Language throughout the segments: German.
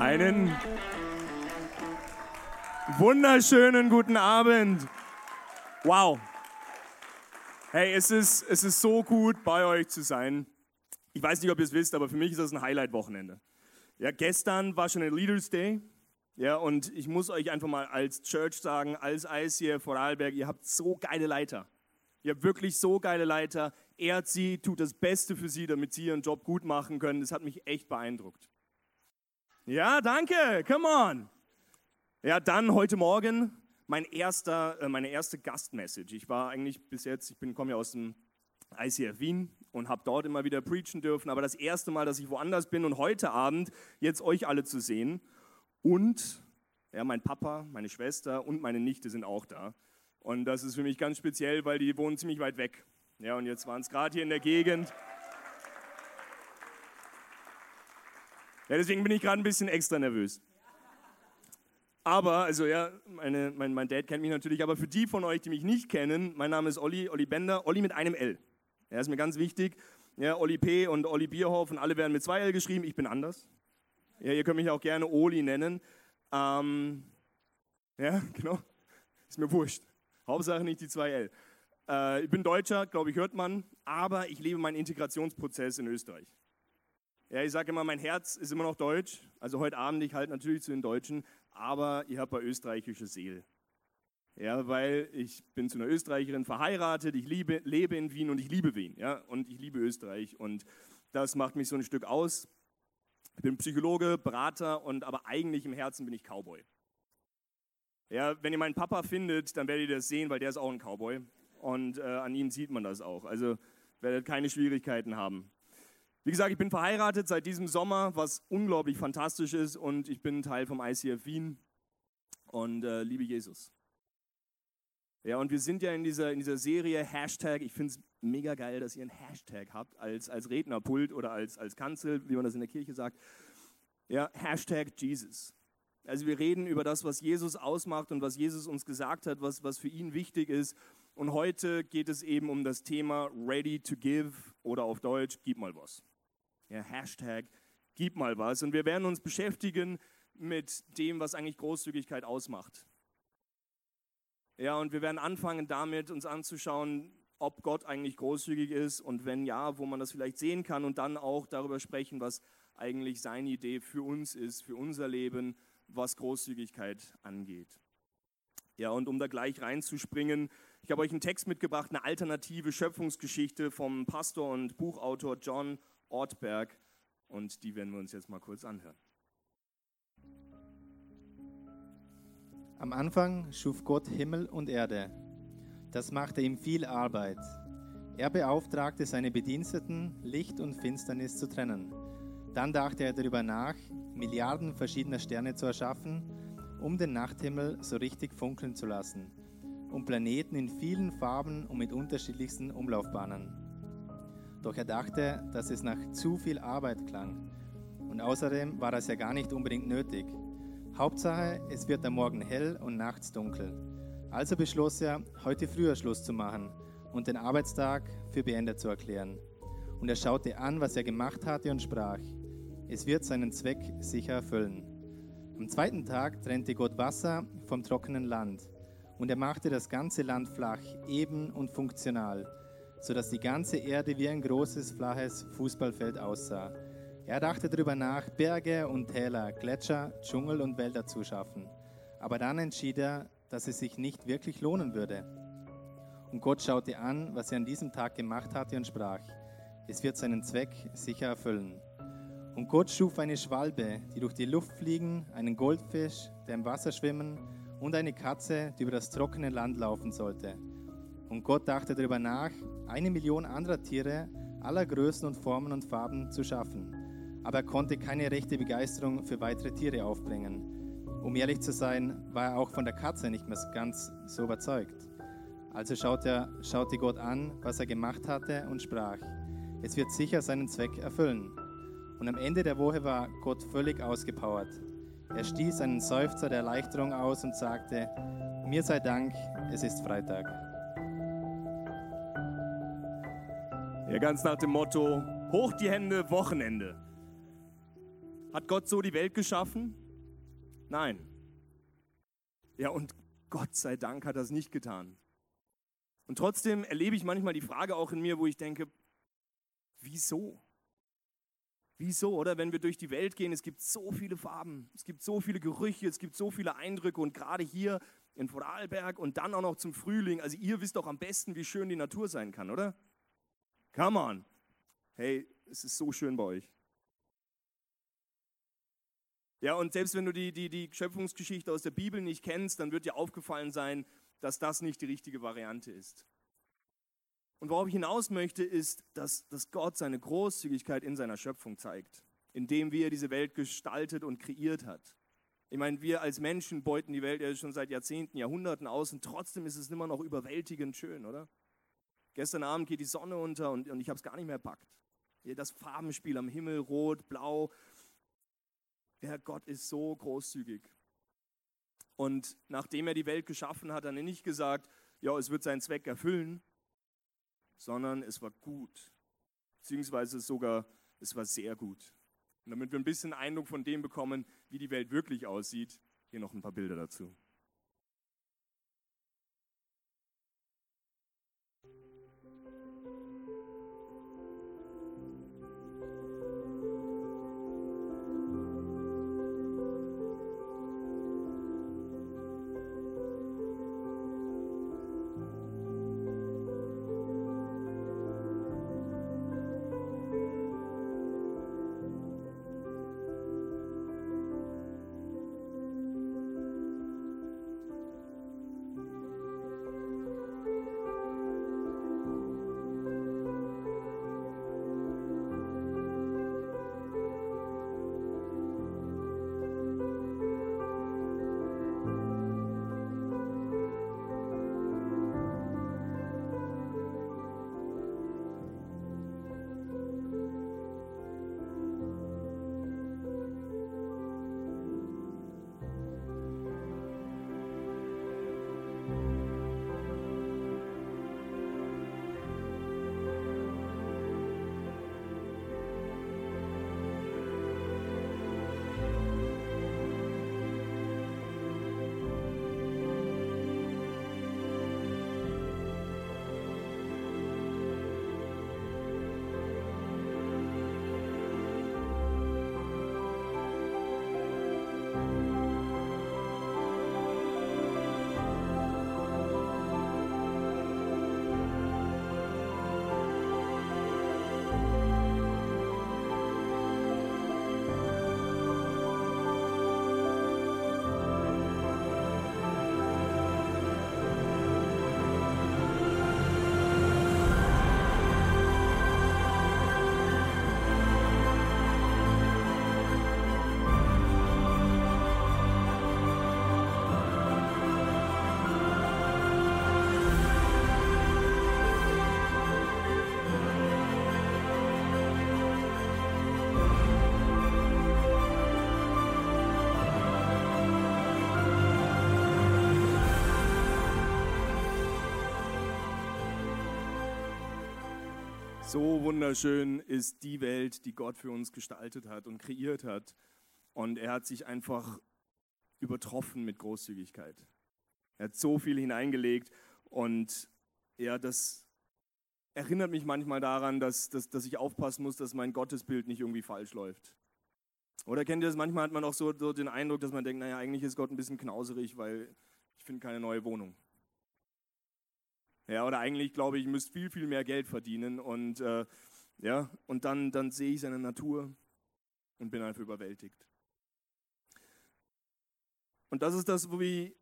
Einen wunderschönen guten Abend. Wow. Hey, es ist, es ist so gut, bei euch zu sein. Ich weiß nicht, ob ihr es wisst, aber für mich ist das ein Highlight-Wochenende. Ja, gestern war schon ein Leaders Day. Ja, und ich muss euch einfach mal als Church sagen, als ICF Vorarlberg, ihr habt so geile Leiter. Ihr habt wirklich so geile Leiter. Ehrt sie, tut das Beste für sie, damit sie ihren Job gut machen können. Das hat mich echt beeindruckt. Ja, danke. Come on. Ja, dann heute Morgen mein erster, äh, meine erste Gastmessage. Ich war eigentlich bis jetzt, ich bin, komme ja aus dem ICF Wien und habe dort immer wieder preachen dürfen, aber das erste Mal, dass ich woanders bin und heute Abend jetzt euch alle zu sehen und ja, mein Papa, meine Schwester und meine Nichte sind auch da. Und das ist für mich ganz speziell, weil die wohnen ziemlich weit weg. Ja, und jetzt waren es gerade hier in der Gegend. Ja, deswegen bin ich gerade ein bisschen extra nervös. Aber, also ja, meine, mein, mein Dad kennt mich natürlich, aber für die von euch, die mich nicht kennen, mein Name ist Olli, Olli Bender, Olli mit einem L. Ja, ist mir ganz wichtig. Ja, Olli P. und Olli Bierhoff und alle werden mit zwei L geschrieben, ich bin anders. Ja, ihr könnt mich auch gerne Oli nennen. Ähm, ja, genau. Ist mir wurscht. Hauptsache nicht die zwei L. Äh, ich bin Deutscher, glaube ich, hört man, aber ich lebe meinen Integrationsprozess in Österreich. Ja, ich sage immer, mein Herz ist immer noch deutsch. Also heute Abend, ich halte natürlich zu den Deutschen, aber ich habe eine österreichische Seele. Ja, weil ich bin zu einer Österreicherin verheiratet, ich liebe, lebe in Wien und ich liebe Wien. Ja, und ich liebe Österreich und das macht mich so ein Stück aus. Ich bin Psychologe, Berater und aber eigentlich im Herzen bin ich Cowboy. Ja, wenn ihr meinen Papa findet, dann werdet ihr das sehen, weil der ist auch ein Cowboy und äh, an ihm sieht man das auch. Also werdet keine Schwierigkeiten haben. Wie gesagt, ich bin verheiratet seit diesem Sommer, was unglaublich fantastisch ist und ich bin Teil vom ICF Wien und äh, liebe Jesus. Ja, und wir sind ja in dieser, in dieser Serie Hashtag, ich finde es mega geil, dass ihr einen Hashtag habt als, als Rednerpult oder als, als Kanzel, wie man das in der Kirche sagt. Ja, Hashtag Jesus. Also wir reden über das, was Jesus ausmacht und was Jesus uns gesagt hat, was, was für ihn wichtig ist. Und heute geht es eben um das Thema Ready to Give oder auf Deutsch, gib mal was. Ja, Hashtag gib mal was. Und wir werden uns beschäftigen mit dem, was eigentlich Großzügigkeit ausmacht. Ja, und wir werden anfangen damit, uns anzuschauen, ob Gott eigentlich großzügig ist und wenn ja, wo man das vielleicht sehen kann und dann auch darüber sprechen, was eigentlich seine Idee für uns ist, für unser Leben, was Großzügigkeit angeht. Ja, und um da gleich reinzuspringen, ich habe euch einen Text mitgebracht, eine alternative Schöpfungsgeschichte vom Pastor und Buchautor John Ortberg und die werden wir uns jetzt mal kurz anhören. Am Anfang schuf Gott Himmel und Erde. Das machte ihm viel Arbeit. Er beauftragte seine Bediensteten, Licht und Finsternis zu trennen. Dann dachte er darüber nach, Milliarden verschiedener Sterne zu erschaffen, um den Nachthimmel so richtig funkeln zu lassen, um Planeten in vielen Farben und mit unterschiedlichsten Umlaufbahnen. Doch er dachte, dass es nach zu viel Arbeit klang. Und außerdem war das ja gar nicht unbedingt nötig. Hauptsache, es wird am Morgen hell und nachts dunkel. Also beschloss er, heute früher Schluss zu machen und den Arbeitstag für beendet zu erklären. Und er schaute an, was er gemacht hatte und sprach, es wird seinen Zweck sicher erfüllen. Am zweiten Tag trennte Gott Wasser vom trockenen Land und er machte das ganze Land flach, eben und funktional sodass die ganze Erde wie ein großes, flaches Fußballfeld aussah. Er dachte darüber nach, Berge und Täler, Gletscher, Dschungel und Wälder zu schaffen. Aber dann entschied er, dass es sich nicht wirklich lohnen würde. Und Gott schaute an, was er an diesem Tag gemacht hatte und sprach, es wird seinen Zweck sicher erfüllen. Und Gott schuf eine Schwalbe, die durch die Luft fliegen, einen Goldfisch, der im Wasser schwimmen und eine Katze, die über das trockene Land laufen sollte. Und Gott dachte darüber nach, eine Million anderer Tiere aller Größen und Formen und Farben zu schaffen. Aber er konnte keine rechte Begeisterung für weitere Tiere aufbringen. Um ehrlich zu sein, war er auch von der Katze nicht mehr ganz so überzeugt. Also schaute, er, schaute Gott an, was er gemacht hatte und sprach, es wird sicher seinen Zweck erfüllen. Und am Ende der Woche war Gott völlig ausgepowert. Er stieß einen Seufzer der Erleichterung aus und sagte, mir sei Dank, es ist Freitag. Ja, ganz nach dem Motto, hoch die Hände, Wochenende. Hat Gott so die Welt geschaffen? Nein. Ja, und Gott sei Dank hat es nicht getan. Und trotzdem erlebe ich manchmal die Frage auch in mir, wo ich denke, wieso? Wieso, oder? Wenn wir durch die Welt gehen, es gibt so viele Farben, es gibt so viele Gerüche, es gibt so viele Eindrücke und gerade hier in Vorarlberg und dann auch noch zum Frühling, also ihr wisst doch am besten, wie schön die Natur sein kann, oder? Come on. Hey, es ist so schön bei euch. Ja, und selbst wenn du die, die, die Schöpfungsgeschichte aus der Bibel nicht kennst, dann wird dir aufgefallen sein, dass das nicht die richtige Variante ist. Und worauf ich hinaus möchte, ist, dass, dass Gott seine Großzügigkeit in seiner Schöpfung zeigt, indem wie er diese Welt gestaltet und kreiert hat. Ich meine, wir als Menschen beuten die Welt ja schon seit Jahrzehnten, Jahrhunderten aus und trotzdem ist es immer noch überwältigend schön, oder? Gestern Abend geht die Sonne unter und, und ich habe es gar nicht mehr packt. Das Farbenspiel am Himmel, rot, blau. Der Gott ist so großzügig. Und nachdem er die Welt geschaffen hat, hat er nicht gesagt, ja, es wird seinen Zweck erfüllen, sondern es war gut. Beziehungsweise sogar, es war sehr gut. Und damit wir ein bisschen Eindruck von dem bekommen, wie die Welt wirklich aussieht, hier noch ein paar Bilder dazu. So wunderschön ist die Welt, die Gott für uns gestaltet hat und kreiert hat. Und er hat sich einfach übertroffen mit Großzügigkeit. Er hat so viel hineingelegt und ja, das erinnert mich manchmal daran, dass, dass, dass ich aufpassen muss, dass mein Gottesbild nicht irgendwie falsch läuft. Oder kennt ihr das? Manchmal hat man auch so, so den Eindruck, dass man denkt, naja, eigentlich ist Gott ein bisschen knauserig, weil ich finde keine neue Wohnung. Ja, oder eigentlich glaube ich, ich müsste viel, viel mehr Geld verdienen. Und, äh, ja, und dann, dann sehe ich seine Natur und bin einfach überwältigt. Und das ist das, wie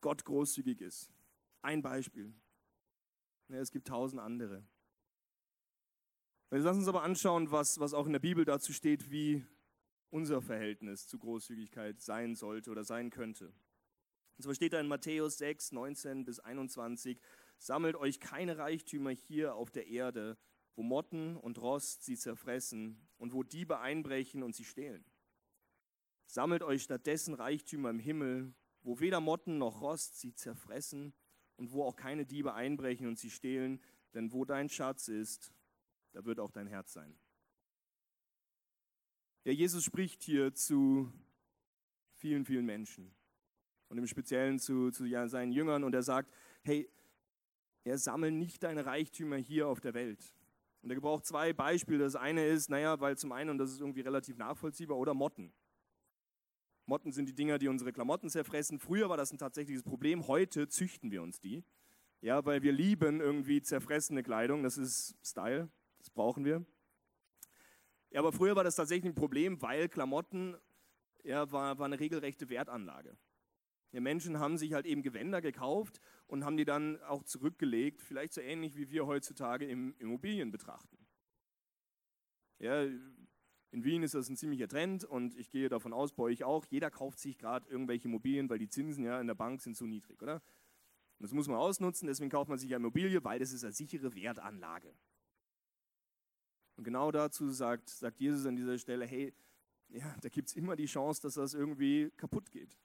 Gott großzügig ist. Ein Beispiel. Ja, es gibt tausend andere. Lass uns aber anschauen, was, was auch in der Bibel dazu steht, wie unser Verhältnis zu Großzügigkeit sein sollte oder sein könnte. Und zwar steht da in Matthäus 6, 19 bis 21, Sammelt euch keine Reichtümer hier auf der Erde, wo Motten und Rost sie zerfressen und wo Diebe einbrechen und sie stehlen. Sammelt euch stattdessen Reichtümer im Himmel, wo weder Motten noch Rost sie zerfressen und wo auch keine Diebe einbrechen und sie stehlen, denn wo dein Schatz ist, da wird auch dein Herz sein. Ja, Jesus spricht hier zu vielen, vielen Menschen und im Speziellen zu, zu seinen Jüngern und er sagt, hey, er sammelt nicht deine Reichtümer hier auf der Welt. Und er gebraucht zwei Beispiele. Das eine ist, naja, weil zum einen, und das ist irgendwie relativ nachvollziehbar, oder Motten. Motten sind die Dinger, die unsere Klamotten zerfressen. Früher war das ein tatsächliches Problem, heute züchten wir uns die. Ja, weil wir lieben irgendwie zerfressene Kleidung, das ist Style, das brauchen wir. Ja, aber früher war das tatsächlich ein Problem, weil Klamotten ja, war, war eine regelrechte Wertanlage. Ja, Menschen haben sich halt eben Gewänder gekauft und haben die dann auch zurückgelegt, vielleicht so ähnlich wie wir heutzutage im Immobilien betrachten. Ja, in Wien ist das ein ziemlicher Trend und ich gehe davon aus, bei euch auch, jeder kauft sich gerade irgendwelche Immobilien, weil die Zinsen ja in der Bank sind zu niedrig, oder? Und das muss man ausnutzen, deswegen kauft man sich eine Immobilie, weil das ist eine sichere Wertanlage. Und genau dazu sagt, sagt Jesus an dieser Stelle, hey, ja, da gibt es immer die Chance, dass das irgendwie kaputt geht.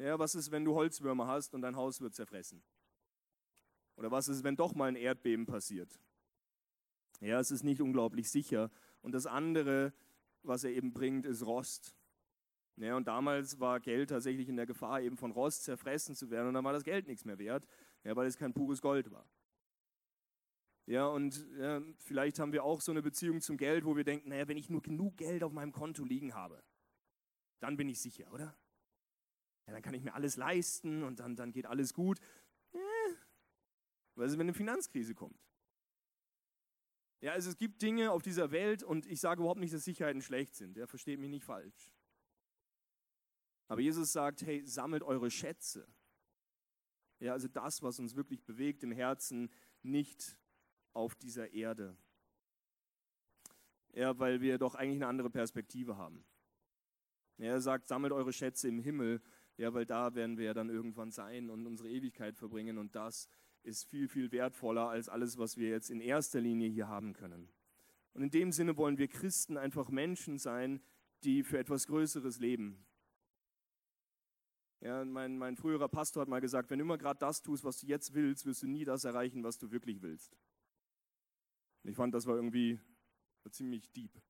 Ja, was ist, wenn du Holzwürmer hast und dein Haus wird zerfressen? Oder was ist, wenn doch mal ein Erdbeben passiert? Ja, es ist nicht unglaublich sicher. Und das andere, was er eben bringt, ist Rost. Ja, und damals war Geld tatsächlich in der Gefahr, eben von Rost zerfressen zu werden. Und dann war das Geld nichts mehr wert, ja, weil es kein pures Gold war. Ja, und ja, vielleicht haben wir auch so eine Beziehung zum Geld, wo wir denken, naja, wenn ich nur genug Geld auf meinem Konto liegen habe, dann bin ich sicher, oder? Ja, dann kann ich mir alles leisten und dann, dann geht alles gut. Äh, was ist, wenn eine Finanzkrise kommt? Ja, also es gibt Dinge auf dieser Welt und ich sage überhaupt nicht, dass Sicherheiten schlecht sind. Der ja, versteht mich nicht falsch. Aber Jesus sagt, hey, sammelt eure Schätze. Ja, also das, was uns wirklich bewegt im Herzen, nicht auf dieser Erde. Ja, weil wir doch eigentlich eine andere Perspektive haben. Er sagt, sammelt eure Schätze im Himmel, ja, weil da werden wir ja dann irgendwann sein und unsere Ewigkeit verbringen und das ist viel, viel wertvoller als alles, was wir jetzt in erster Linie hier haben können. Und in dem Sinne wollen wir Christen einfach Menschen sein, die für etwas Größeres leben. Ja, mein, mein früherer Pastor hat mal gesagt, wenn du immer gerade das tust, was du jetzt willst, wirst du nie das erreichen, was du wirklich willst. Und ich fand, das war irgendwie ziemlich deep.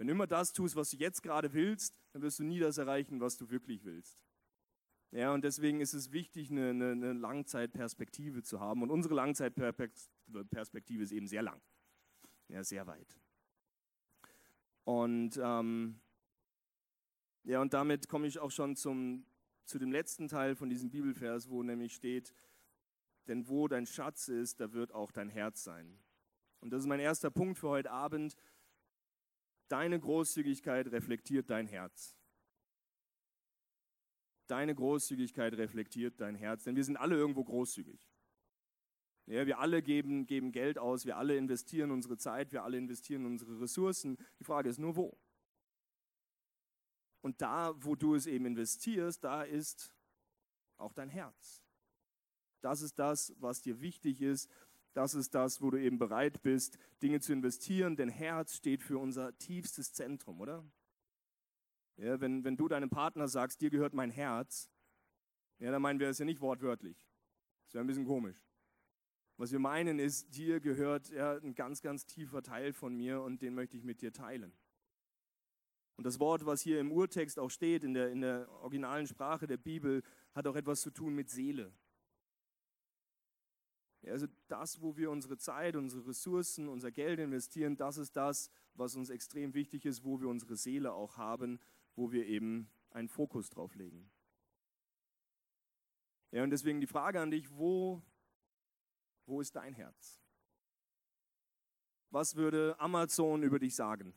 Wenn du immer das tust, was du jetzt gerade willst, dann wirst du nie das erreichen, was du wirklich willst. Ja, und deswegen ist es wichtig, eine, eine, eine Langzeitperspektive zu haben. Und unsere Langzeitperspektive ist eben sehr lang. Ja, sehr weit. Und ähm, ja, und damit komme ich auch schon zum, zu dem letzten Teil von diesem Bibelvers, wo nämlich steht, denn wo dein Schatz ist, da wird auch dein Herz sein. Und das ist mein erster Punkt für heute Abend. Deine Großzügigkeit reflektiert dein Herz. Deine Großzügigkeit reflektiert dein Herz, denn wir sind alle irgendwo großzügig. Ja, wir alle geben, geben Geld aus, wir alle investieren unsere Zeit, wir alle investieren unsere Ressourcen. Die Frage ist nur, wo? Und da, wo du es eben investierst, da ist auch dein Herz. Das ist das, was dir wichtig ist. Das ist das, wo du eben bereit bist, Dinge zu investieren. Denn Herz steht für unser tiefstes Zentrum, oder? Ja, wenn, wenn du deinem Partner sagst, dir gehört mein Herz, ja, dann meinen wir es ja nicht wortwörtlich. Das wäre ein bisschen komisch. Was wir meinen ist, dir gehört ja, ein ganz, ganz tiefer Teil von mir und den möchte ich mit dir teilen. Und das Wort, was hier im Urtext auch steht, in der, in der originalen Sprache der Bibel, hat auch etwas zu tun mit Seele. Also das, wo wir unsere Zeit, unsere Ressourcen, unser Geld investieren, das ist das, was uns extrem wichtig ist, wo wir unsere Seele auch haben, wo wir eben einen Fokus drauf legen. Ja, und deswegen die Frage an dich, wo, wo ist dein Herz? Was würde Amazon über dich sagen?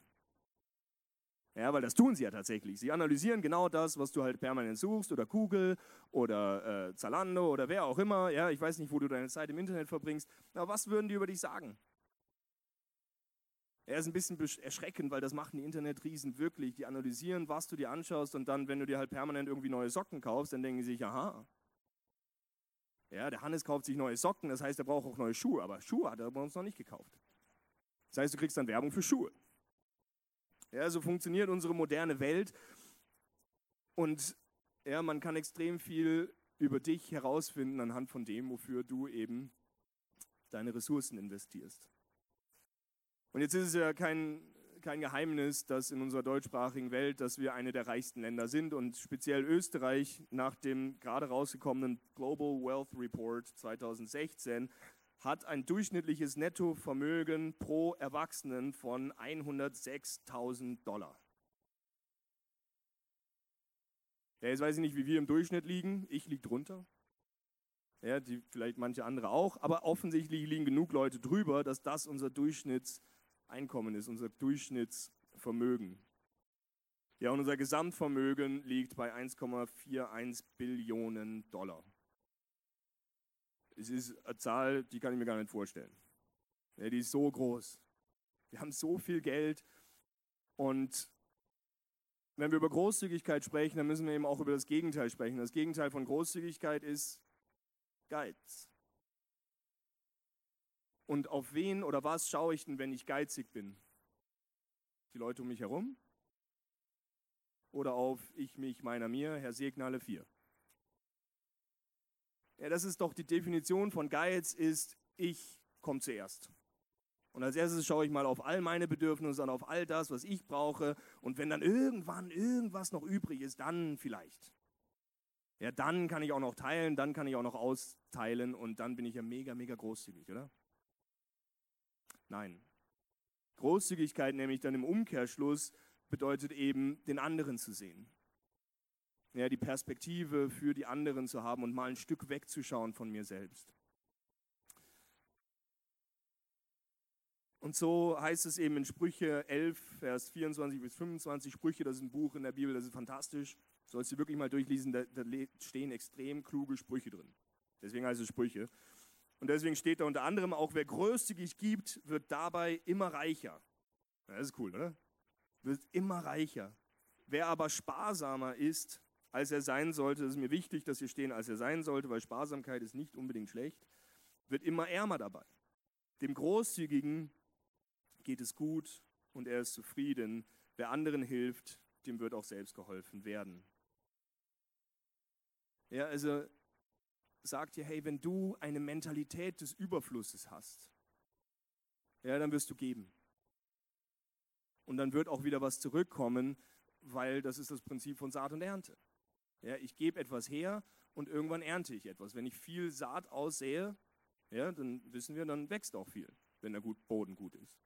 Ja, weil das tun sie ja tatsächlich. Sie analysieren genau das, was du halt permanent suchst oder Google oder äh, Zalando oder wer auch immer. Ja, ich weiß nicht, wo du deine Zeit im Internet verbringst. Aber was würden die über dich sagen? Er ist ein bisschen erschreckend, weil das machen die Internetriesen wirklich. Die analysieren, was du dir anschaust und dann, wenn du dir halt permanent irgendwie neue Socken kaufst, dann denken sie sich, aha. Ja, der Hannes kauft sich neue Socken, das heißt, er braucht auch neue Schuhe, aber Schuhe hat er bei uns noch nicht gekauft. Das heißt, du kriegst dann Werbung für Schuhe. Ja, so funktioniert unsere moderne Welt. Und ja, man kann extrem viel über dich herausfinden anhand von dem, wofür du eben deine Ressourcen investierst. Und jetzt ist es ja kein, kein Geheimnis, dass in unserer deutschsprachigen Welt, dass wir eine der reichsten Länder sind und speziell Österreich nach dem gerade rausgekommenen Global Wealth Report 2016 hat ein durchschnittliches Nettovermögen pro Erwachsenen von 106.000 Dollar. Ja, jetzt weiß ich nicht, wie wir im Durchschnitt liegen. Ich liege drunter. Ja, die, vielleicht manche andere auch. Aber offensichtlich liegen genug Leute drüber, dass das unser Durchschnittseinkommen ist, unser Durchschnittsvermögen. Ja, und unser Gesamtvermögen liegt bei 1,41 Billionen Dollar. Es ist eine Zahl, die kann ich mir gar nicht vorstellen. Ja, die ist so groß. Wir haben so viel Geld und wenn wir über Großzügigkeit sprechen, dann müssen wir eben auch über das Gegenteil sprechen. Das Gegenteil von Großzügigkeit ist Geiz. Und auf wen oder was schaue ich denn, wenn ich geizig bin? Die Leute um mich herum? Oder auf ich, mich, meiner, mir, Herr Segne alle vier? Ja, das ist doch die Definition von Geiz, ist ich komme zuerst. Und als erstes schaue ich mal auf all meine Bedürfnisse und auf all das, was ich brauche. Und wenn dann irgendwann irgendwas noch übrig ist, dann vielleicht. Ja, dann kann ich auch noch teilen, dann kann ich auch noch austeilen und dann bin ich ja mega, mega großzügig, oder? Nein. Großzügigkeit nämlich dann im Umkehrschluss bedeutet eben, den anderen zu sehen. Ja, die Perspektive für die anderen zu haben und mal ein Stück wegzuschauen von mir selbst. Und so heißt es eben in Sprüche 11, Vers 24 bis 25. Sprüche, das ist ein Buch in der Bibel, das ist fantastisch. Sollst du wirklich mal durchlesen, da, da stehen extrem kluge Sprüche drin. Deswegen heißt es Sprüche. Und deswegen steht da unter anderem auch, wer großzügig gibt, wird dabei immer reicher. Ja, das ist cool, oder? Wird immer reicher. Wer aber sparsamer ist, als er sein sollte, das ist mir wichtig, dass hier stehen, als er sein sollte, weil Sparsamkeit ist nicht unbedingt schlecht, wird immer ärmer dabei. Dem Großzügigen geht es gut und er ist zufrieden. Wer anderen hilft, dem wird auch selbst geholfen werden. Ja, also sagt dir, hey, wenn du eine Mentalität des Überflusses hast, ja, dann wirst du geben. Und dann wird auch wieder was zurückkommen, weil das ist das Prinzip von Saat und Ernte. Ja, ich gebe etwas her und irgendwann ernte ich etwas. Wenn ich viel Saat aussähe, ja, dann wissen wir, dann wächst auch viel, wenn der Boden gut ist.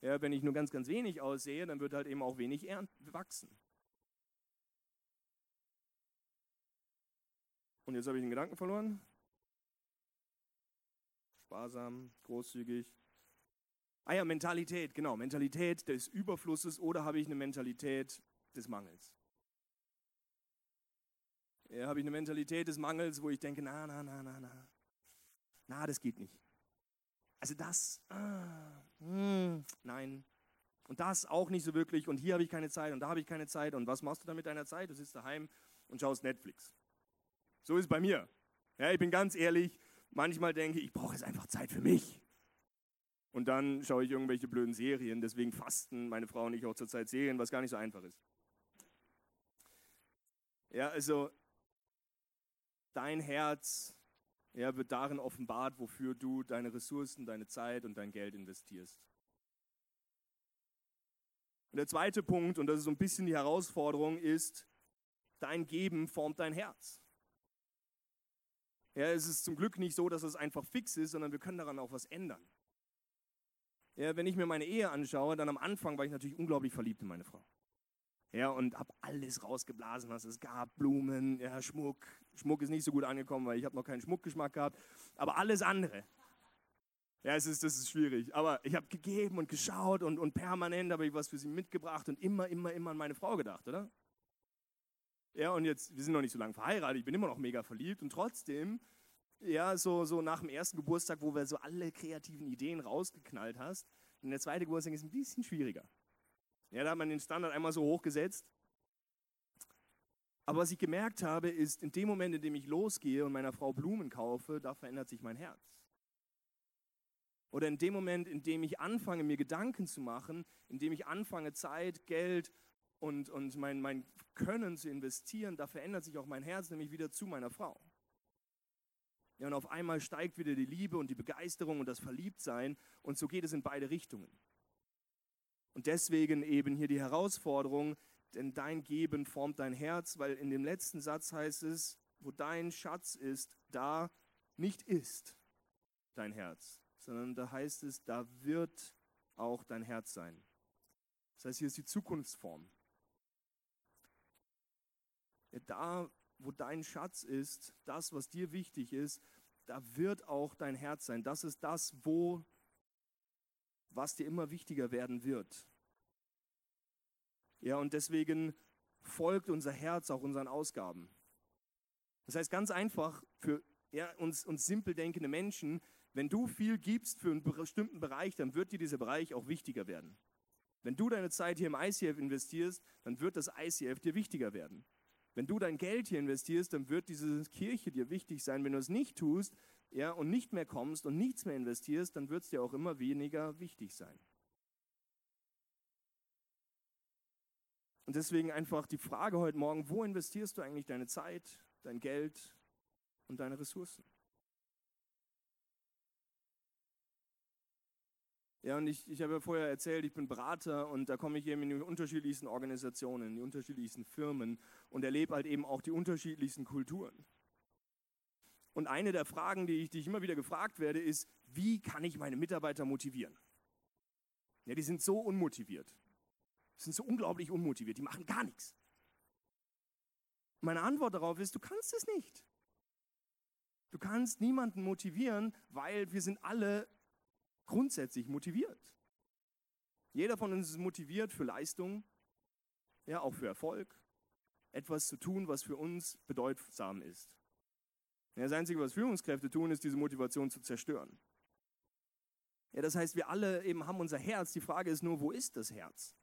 Ja, wenn ich nur ganz, ganz wenig aussehe, dann wird halt eben auch wenig wachsen. Und jetzt habe ich den Gedanken verloren. Sparsam, großzügig. Ah ja, Mentalität, genau. Mentalität des Überflusses oder habe ich eine Mentalität des Mangels? Ja, habe ich eine Mentalität des Mangels, wo ich denke, na, na, na, na, na. Na, das geht nicht. Also das, ah, hm, nein. Und das auch nicht so wirklich. Und hier habe ich keine Zeit und da habe ich keine Zeit. Und was machst du dann mit deiner Zeit? Du sitzt daheim und schaust Netflix. So ist es bei mir. Ja, ich bin ganz ehrlich, manchmal denke ich, ich brauche jetzt einfach Zeit für mich. Und dann schaue ich irgendwelche blöden Serien. Deswegen fasten meine Frau und ich auch zurzeit Serien, was gar nicht so einfach ist. Ja, also dein Herz ja, wird darin offenbart, wofür du deine Ressourcen, deine Zeit und dein Geld investierst. Und der zweite Punkt, und das ist so ein bisschen die Herausforderung, ist, dein Geben formt dein Herz. Ja, es ist zum Glück nicht so, dass es einfach fix ist, sondern wir können daran auch was ändern. Ja, wenn ich mir meine Ehe anschaue, dann am Anfang war ich natürlich unglaublich verliebt in meine Frau ja, und habe alles rausgeblasen, was es gab, Blumen, ja, Schmuck. Schmuck ist nicht so gut angekommen, weil ich habe noch keinen Schmuckgeschmack gehabt, aber alles andere. Ja, es ist, das ist schwierig. Aber ich habe gegeben und geschaut und, und permanent habe ich was für sie mitgebracht und immer, immer, immer an meine Frau gedacht, oder? Ja, und jetzt, wir sind noch nicht so lange verheiratet, ich bin immer noch mega verliebt und trotzdem, ja, so, so nach dem ersten Geburtstag, wo wir so alle kreativen Ideen rausgeknallt hast, und der zweite Geburtstag ist ein bisschen schwieriger. Ja, da hat man den Standard einmal so hochgesetzt. Aber was ich gemerkt habe, ist, in dem Moment, in dem ich losgehe und meiner Frau Blumen kaufe, da verändert sich mein Herz. Oder in dem Moment, in dem ich anfange, mir Gedanken zu machen, in dem ich anfange, Zeit, Geld und, und mein, mein Können zu investieren, da verändert sich auch mein Herz nämlich wieder zu meiner Frau. Ja, und auf einmal steigt wieder die Liebe und die Begeisterung und das Verliebtsein und so geht es in beide Richtungen. Und deswegen eben hier die Herausforderung, denn dein Geben formt dein Herz, weil in dem letzten Satz heißt es, wo dein Schatz ist, da nicht ist dein Herz, sondern da heißt es, da wird auch dein Herz sein. Das heißt, hier ist die Zukunftsform. Da, wo dein Schatz ist, das, was dir wichtig ist, da wird auch dein Herz sein. Das ist das, wo, was dir immer wichtiger werden wird. Ja, und deswegen folgt unser Herz auch unseren Ausgaben. Das heißt ganz einfach für ja, uns, uns simpel denkende Menschen, wenn du viel gibst für einen bestimmten Bereich, dann wird dir dieser Bereich auch wichtiger werden. Wenn du deine Zeit hier im ICF investierst, dann wird das ICF dir wichtiger werden. Wenn du dein Geld hier investierst, dann wird diese Kirche dir wichtig sein. Wenn du es nicht tust ja, und nicht mehr kommst und nichts mehr investierst, dann wird es dir auch immer weniger wichtig sein. Und deswegen einfach die Frage heute Morgen, wo investierst du eigentlich deine Zeit, dein Geld und deine Ressourcen? Ja, und ich, ich habe ja vorher erzählt, ich bin Berater und da komme ich eben in die unterschiedlichsten Organisationen, in die unterschiedlichsten Firmen und erlebe halt eben auch die unterschiedlichsten Kulturen. Und eine der Fragen, die ich, die ich immer wieder gefragt werde, ist, wie kann ich meine Mitarbeiter motivieren? Ja, die sind so unmotiviert. Die sind so unglaublich unmotiviert, die machen gar nichts. Meine Antwort darauf ist, du kannst es nicht. Du kannst niemanden motivieren, weil wir sind alle grundsätzlich motiviert. Jeder von uns ist motiviert für Leistung, ja, auch für Erfolg, etwas zu tun, was für uns bedeutsam ist. Das Einzige, was Führungskräfte tun, ist, diese Motivation zu zerstören. Ja, das heißt, wir alle eben haben unser Herz. Die Frage ist nur, wo ist das Herz?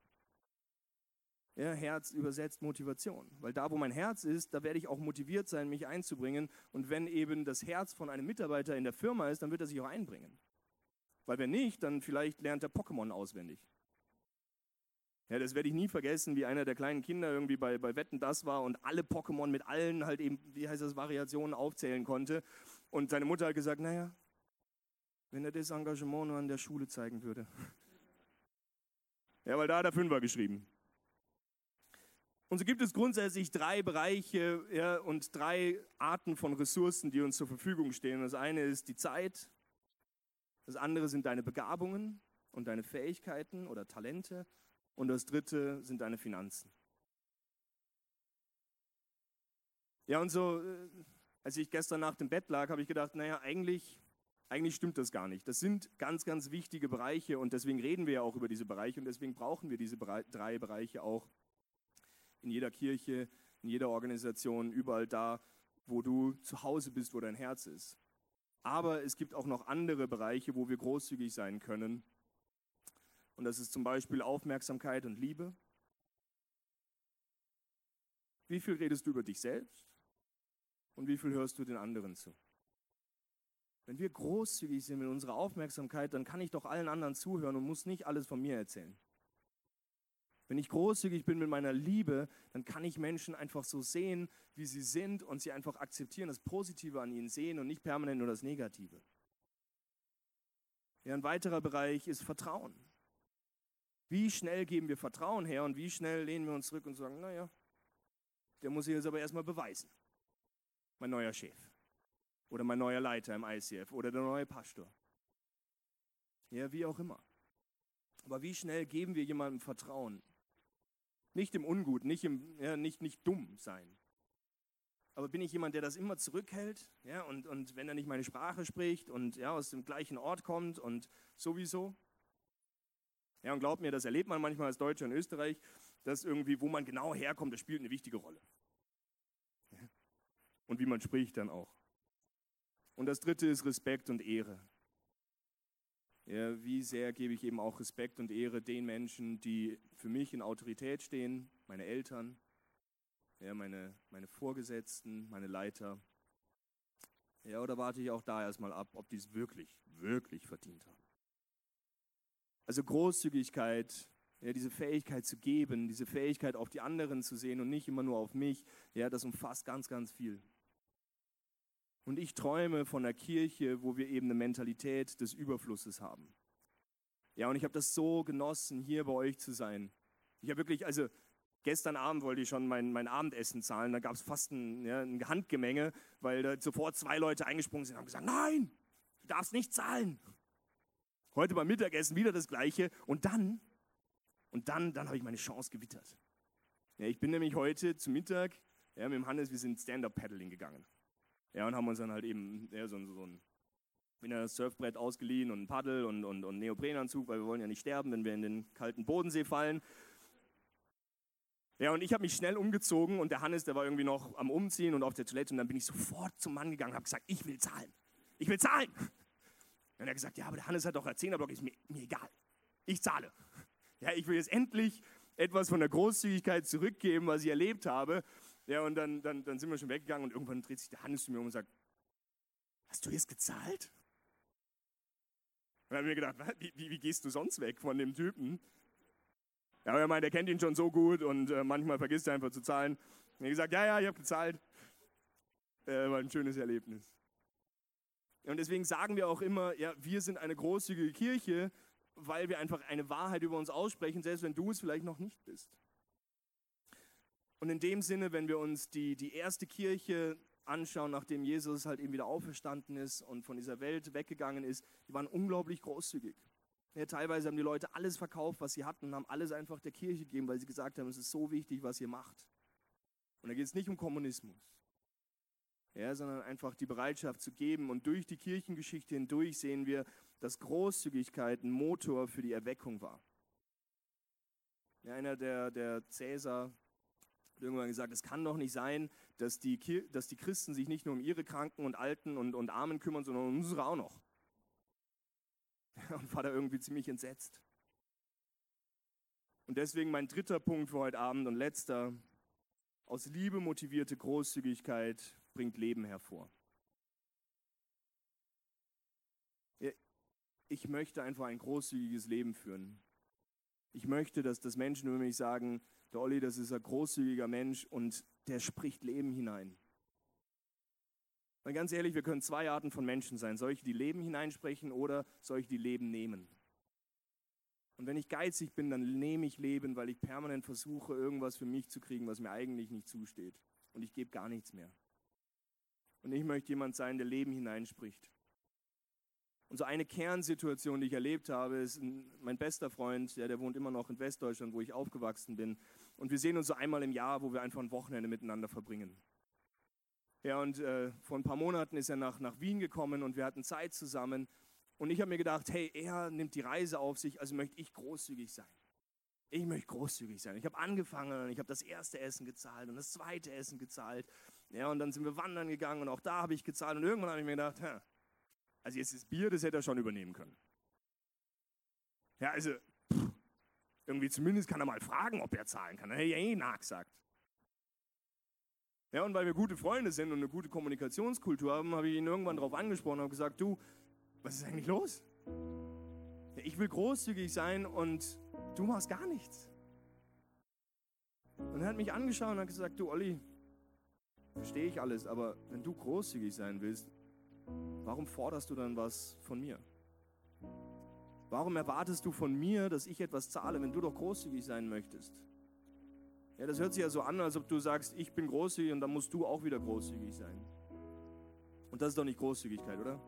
Ja, Herz übersetzt Motivation. Weil da, wo mein Herz ist, da werde ich auch motiviert sein, mich einzubringen. Und wenn eben das Herz von einem Mitarbeiter in der Firma ist, dann wird er sich auch einbringen. Weil wenn nicht, dann vielleicht lernt er Pokémon auswendig. Ja, das werde ich nie vergessen, wie einer der kleinen Kinder irgendwie bei, bei Wetten das war und alle Pokémon mit allen halt eben, wie heißt das, Variationen aufzählen konnte. Und seine Mutter hat gesagt, naja, wenn er das Engagement nur an der Schule zeigen würde. Ja, weil da hat er Fünfer geschrieben. Und so gibt es grundsätzlich drei Bereiche ja, und drei Arten von Ressourcen, die uns zur Verfügung stehen. Das eine ist die Zeit, das andere sind deine Begabungen und deine Fähigkeiten oder Talente. Und das dritte sind deine Finanzen. Ja, und so, äh, als ich gestern nach dem Bett lag, habe ich gedacht, naja, eigentlich, eigentlich stimmt das gar nicht. Das sind ganz, ganz wichtige Bereiche und deswegen reden wir ja auch über diese Bereiche und deswegen brauchen wir diese drei Bereiche auch in jeder Kirche, in jeder Organisation, überall da, wo du zu Hause bist, wo dein Herz ist. Aber es gibt auch noch andere Bereiche, wo wir großzügig sein können. Und das ist zum Beispiel Aufmerksamkeit und Liebe. Wie viel redest du über dich selbst und wie viel hörst du den anderen zu? Wenn wir großzügig sind mit unserer Aufmerksamkeit, dann kann ich doch allen anderen zuhören und muss nicht alles von mir erzählen. Wenn ich großzügig bin mit meiner Liebe, dann kann ich Menschen einfach so sehen, wie sie sind und sie einfach akzeptieren, das Positive an ihnen sehen und nicht permanent nur das Negative. Ja, ein weiterer Bereich ist Vertrauen. Wie schnell geben wir Vertrauen her und wie schnell lehnen wir uns zurück und sagen, naja, der muss sich jetzt aber erstmal beweisen. Mein neuer Chef oder mein neuer Leiter im ICF oder der neue Pastor. Ja, wie auch immer. Aber wie schnell geben wir jemandem Vertrauen? Nicht im Ungut, nicht, im, ja, nicht, nicht dumm sein. Aber bin ich jemand, der das immer zurückhält? Ja, und, und wenn er nicht meine Sprache spricht und ja, aus dem gleichen Ort kommt und sowieso? Ja, und glaubt mir, das erlebt man manchmal als Deutscher in Österreich, dass irgendwie, wo man genau herkommt, das spielt eine wichtige Rolle. Und wie man spricht dann auch. Und das dritte ist Respekt und Ehre. Ja, wie sehr gebe ich eben auch Respekt und Ehre den Menschen, die für mich in Autorität stehen, meine Eltern, ja, meine, meine Vorgesetzten, meine Leiter. Ja, oder warte ich auch da erstmal ab, ob die es wirklich, wirklich verdient haben. Also Großzügigkeit, ja, diese Fähigkeit zu geben, diese Fähigkeit auf die anderen zu sehen und nicht immer nur auf mich, ja, das umfasst ganz, ganz viel. Und ich träume von einer Kirche, wo wir eben eine Mentalität des Überflusses haben. Ja, und ich habe das so genossen, hier bei euch zu sein. Ich habe wirklich, also gestern Abend wollte ich schon mein, mein Abendessen zahlen. Da gab es fast ein, ja, ein Handgemenge, weil da sofort zwei Leute eingesprungen sind und haben gesagt, nein, du darfst nicht zahlen. Heute beim Mittagessen wieder das Gleiche. Und dann, und dann, dann habe ich meine Chance gewittert. Ja, ich bin nämlich heute zu Mittag ja, mit dem Hannes, wir sind Stand-Up-Paddling gegangen. Ja, und haben uns dann halt eben ja, so, so ein ein Surfbrett ausgeliehen und ein Paddel und, und, und Neoprenanzug, weil wir wollen ja nicht sterben, wenn wir in den kalten Bodensee fallen. Ja, und ich habe mich schnell umgezogen und der Hannes, der war irgendwie noch am Umziehen und auf der Toilette und dann bin ich sofort zum Mann gegangen und habe gesagt, ich will zahlen. Ich will zahlen. Er hat gesagt, ja, aber der Hannes hat doch einen Zehnerblock, ist mir, mir egal. Ich zahle. Ja, ich will jetzt endlich etwas von der Großzügigkeit zurückgeben, was ich erlebt habe. Ja, und dann, dann, dann sind wir schon weggegangen und irgendwann dreht sich der Hannes zu mir um und sagt, hast du jetzt gezahlt? Und dann habe ich mir gedacht, wie, wie, wie, gehst du sonst weg von dem Typen? Ja, aber er meint, er kennt ihn schon so gut und äh, manchmal vergisst er einfach zu zahlen. Und ich gesagt, ja, ja, ich habe gezahlt. Äh, war ein schönes Erlebnis. Und deswegen sagen wir auch immer, ja, wir sind eine großzügige Kirche, weil wir einfach eine Wahrheit über uns aussprechen, selbst wenn du es vielleicht noch nicht bist. Und in dem Sinne, wenn wir uns die, die erste Kirche anschauen, nachdem Jesus halt eben wieder auferstanden ist und von dieser Welt weggegangen ist, die waren unglaublich großzügig. Ja, teilweise haben die Leute alles verkauft, was sie hatten, und haben alles einfach der Kirche gegeben, weil sie gesagt haben, es ist so wichtig, was ihr macht. Und da geht es nicht um Kommunismus, ja, sondern einfach die Bereitschaft zu geben. Und durch die Kirchengeschichte hindurch sehen wir, dass Großzügigkeit ein Motor für die Erweckung war. Ja, einer der, der Cäsar, hat irgendwann gesagt, es kann doch nicht sein, dass die, dass die Christen sich nicht nur um ihre Kranken und Alten und, und Armen kümmern, sondern um unsere auch noch. Und war da irgendwie ziemlich entsetzt. Und deswegen mein dritter Punkt für heute Abend und letzter. Aus Liebe motivierte Großzügigkeit bringt Leben hervor. Ich möchte einfach ein großzügiges Leben führen. Ich möchte, dass das Menschen über mich sagen, der Olli, das ist ein großzügiger Mensch und der spricht Leben hinein. Weil ganz ehrlich, wir können zwei Arten von Menschen sein. Solche, die Leben hineinsprechen oder solche, die Leben nehmen. Und wenn ich geizig bin, dann nehme ich Leben, weil ich permanent versuche, irgendwas für mich zu kriegen, was mir eigentlich nicht zusteht. Und ich gebe gar nichts mehr. Und ich möchte jemand sein, der Leben hineinspricht. Und so eine Kernsituation, die ich erlebt habe, ist mein bester Freund, ja, der wohnt immer noch in Westdeutschland, wo ich aufgewachsen bin. Und wir sehen uns so einmal im Jahr, wo wir einfach ein Wochenende miteinander verbringen. Ja, und äh, vor ein paar Monaten ist er nach, nach Wien gekommen und wir hatten Zeit zusammen. Und ich habe mir gedacht, hey, er nimmt die Reise auf sich, also möchte ich großzügig sein. Ich möchte großzügig sein. Ich habe angefangen und ich habe das erste Essen gezahlt und das zweite Essen gezahlt. Ja, und dann sind wir wandern gegangen und auch da habe ich gezahlt. Und irgendwann habe ich mir gedacht, Hä, also jetzt das Bier, das hätte er schon übernehmen können. Ja, also pff, irgendwie zumindest kann er mal fragen, ob er zahlen kann. Er hat ja eh nachgesagt. Ja, und weil wir gute Freunde sind und eine gute Kommunikationskultur haben, habe ich ihn irgendwann darauf angesprochen und habe gesagt, du, was ist eigentlich los? Ja, ich will großzügig sein und du machst gar nichts. Und er hat mich angeschaut und hat gesagt, du Olli, verstehe ich alles, aber wenn du großzügig sein willst, warum forderst du dann was von mir? Warum erwartest du von mir, dass ich etwas zahle, wenn du doch großzügig sein möchtest? Ja, das hört sich ja so an, als ob du sagst, ich bin großzügig und dann musst du auch wieder großzügig sein. Und das ist doch nicht Großzügigkeit, oder?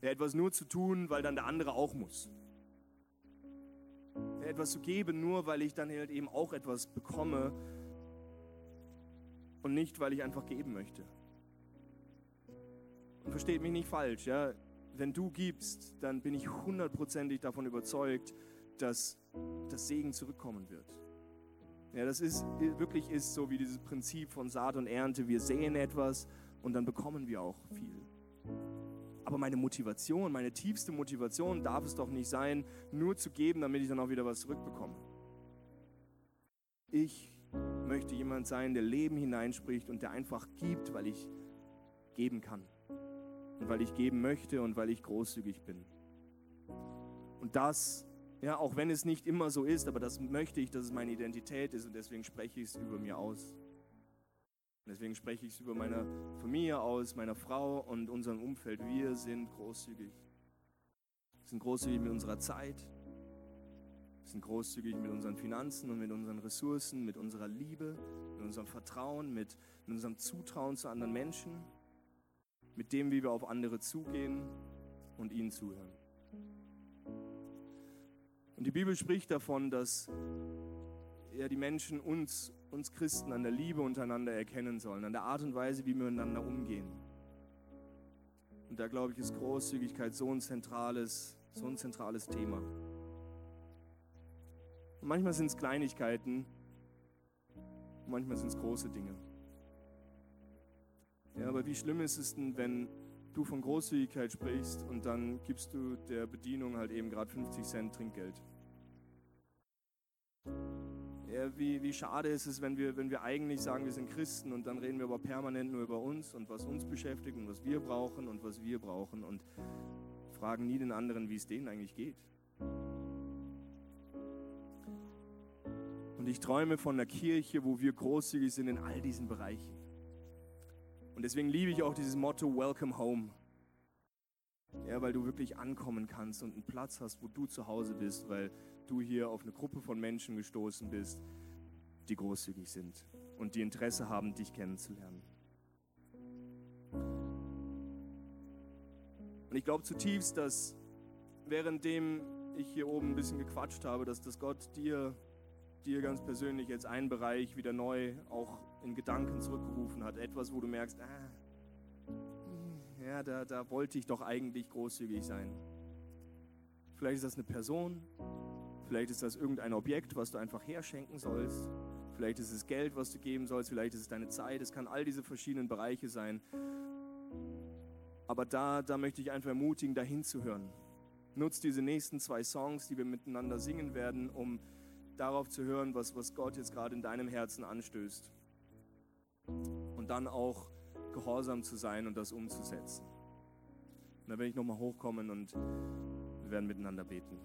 Ja, etwas nur zu tun, weil dann der andere auch muss. Ja, etwas zu geben, nur weil ich dann halt eben auch etwas bekomme und nicht, weil ich einfach geben möchte. Und versteht mich nicht falsch, ja. Wenn du gibst, dann bin ich hundertprozentig davon überzeugt, dass das Segen zurückkommen wird. Ja, das ist wirklich ist so wie dieses Prinzip von Saat und Ernte. Wir sehen etwas und dann bekommen wir auch viel. Aber meine Motivation, meine tiefste Motivation darf es doch nicht sein, nur zu geben, damit ich dann auch wieder was zurückbekomme. Ich möchte jemand sein, der Leben hineinspricht und der einfach gibt, weil ich geben kann und weil ich geben möchte und weil ich großzügig bin. Und das, ja, auch wenn es nicht immer so ist, aber das möchte ich, dass es meine Identität ist und deswegen spreche ich es über mir aus. Und deswegen spreche ich es über meine Familie aus, meiner Frau und unserem Umfeld. Wir sind großzügig. Wir sind großzügig mit unserer Zeit. Wir sind großzügig mit unseren Finanzen und mit unseren Ressourcen, mit unserer Liebe, mit unserem Vertrauen, mit, mit unserem Zutrauen zu anderen Menschen, mit dem, wie wir auf andere zugehen und ihnen zuhören. Und die Bibel spricht davon, dass ja, die Menschen uns, uns Christen an der Liebe untereinander erkennen sollen, an der Art und Weise, wie wir miteinander umgehen. Und da glaube ich, ist Großzügigkeit so ein zentrales, so ein zentrales Thema. Und manchmal sind es Kleinigkeiten, manchmal sind es große Dinge. Ja, aber wie schlimm ist es denn, wenn du von Großzügigkeit sprichst und dann gibst du der Bedienung halt eben gerade 50 Cent Trinkgeld? Ja, wie, wie schade ist es, wenn wir, wenn wir eigentlich sagen, wir sind Christen und dann reden wir aber permanent nur über uns und was uns beschäftigt und was wir brauchen und was wir brauchen und fragen nie den anderen, wie es denen eigentlich geht. Und ich träume von einer Kirche, wo wir großzügig sind in all diesen Bereichen. Und deswegen liebe ich auch dieses Motto Welcome Home. Ja, weil du wirklich ankommen kannst und einen Platz hast, wo du zu Hause bist, weil du hier auf eine Gruppe von Menschen gestoßen bist, die großzügig sind und die Interesse haben, dich kennenzulernen. Und ich glaube zutiefst, dass währenddem ich hier oben ein bisschen gequatscht habe, dass das Gott dir, dir ganz persönlich jetzt einen Bereich wieder neu auch in Gedanken zurückgerufen hat. Etwas, wo du merkst, ah, ja, da, da wollte ich doch eigentlich großzügig sein. Vielleicht ist das eine Person, vielleicht ist das irgendein Objekt, was du einfach herschenken sollst. Vielleicht ist es Geld, was du geben sollst, vielleicht ist es deine Zeit. Es kann all diese verschiedenen Bereiche sein. Aber da, da möchte ich einfach ermutigen, dahin zu hören. Nutz diese nächsten zwei Songs, die wir miteinander singen werden, um darauf zu hören, was, was Gott jetzt gerade in deinem Herzen anstößt und dann auch gehorsam zu sein und das umzusetzen. Und dann werde ich nochmal hochkommen und wir werden miteinander beten.